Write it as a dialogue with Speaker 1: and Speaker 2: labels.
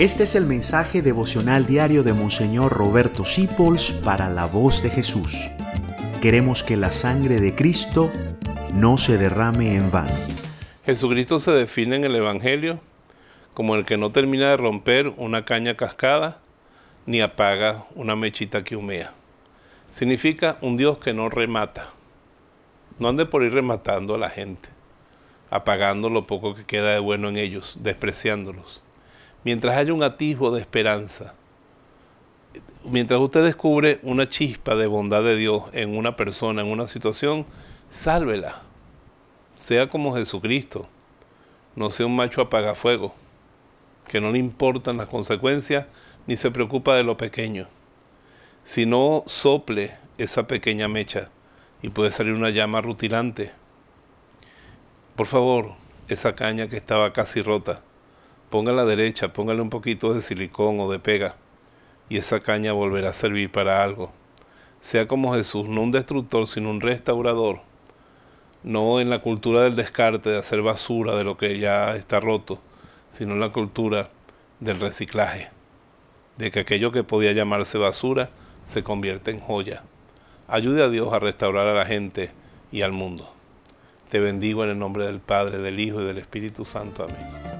Speaker 1: Este es el mensaje devocional diario de Monseñor Roberto Sipols para la voz de Jesús. Queremos que la sangre de Cristo no se derrame en vano.
Speaker 2: Jesucristo se define en el Evangelio como el que no termina de romper una caña cascada ni apaga una mechita que humea. Significa un Dios que no remata. No ande por ir rematando a la gente, apagando lo poco que queda de bueno en ellos, despreciándolos mientras haya un atisbo de esperanza, mientras usted descubre una chispa de bondad de Dios en una persona, en una situación, sálvela. Sea como Jesucristo. No sea un macho apagafuego, que no le importan las consecuencias ni se preocupa de lo pequeño. Si no sople esa pequeña mecha y puede salir una llama rutilante. Por favor, esa caña que estaba casi rota, ponga a la derecha, póngale un poquito de silicón o de pega y esa caña volverá a servir para algo. Sea como Jesús, no un destructor, sino un restaurador. No en la cultura del descarte, de hacer basura de lo que ya está roto, sino en la cultura del reciclaje, de que aquello que podía llamarse basura se convierte en joya. Ayude a Dios a restaurar a la gente y al mundo. Te bendigo en el nombre del Padre, del Hijo y del Espíritu Santo. Amén.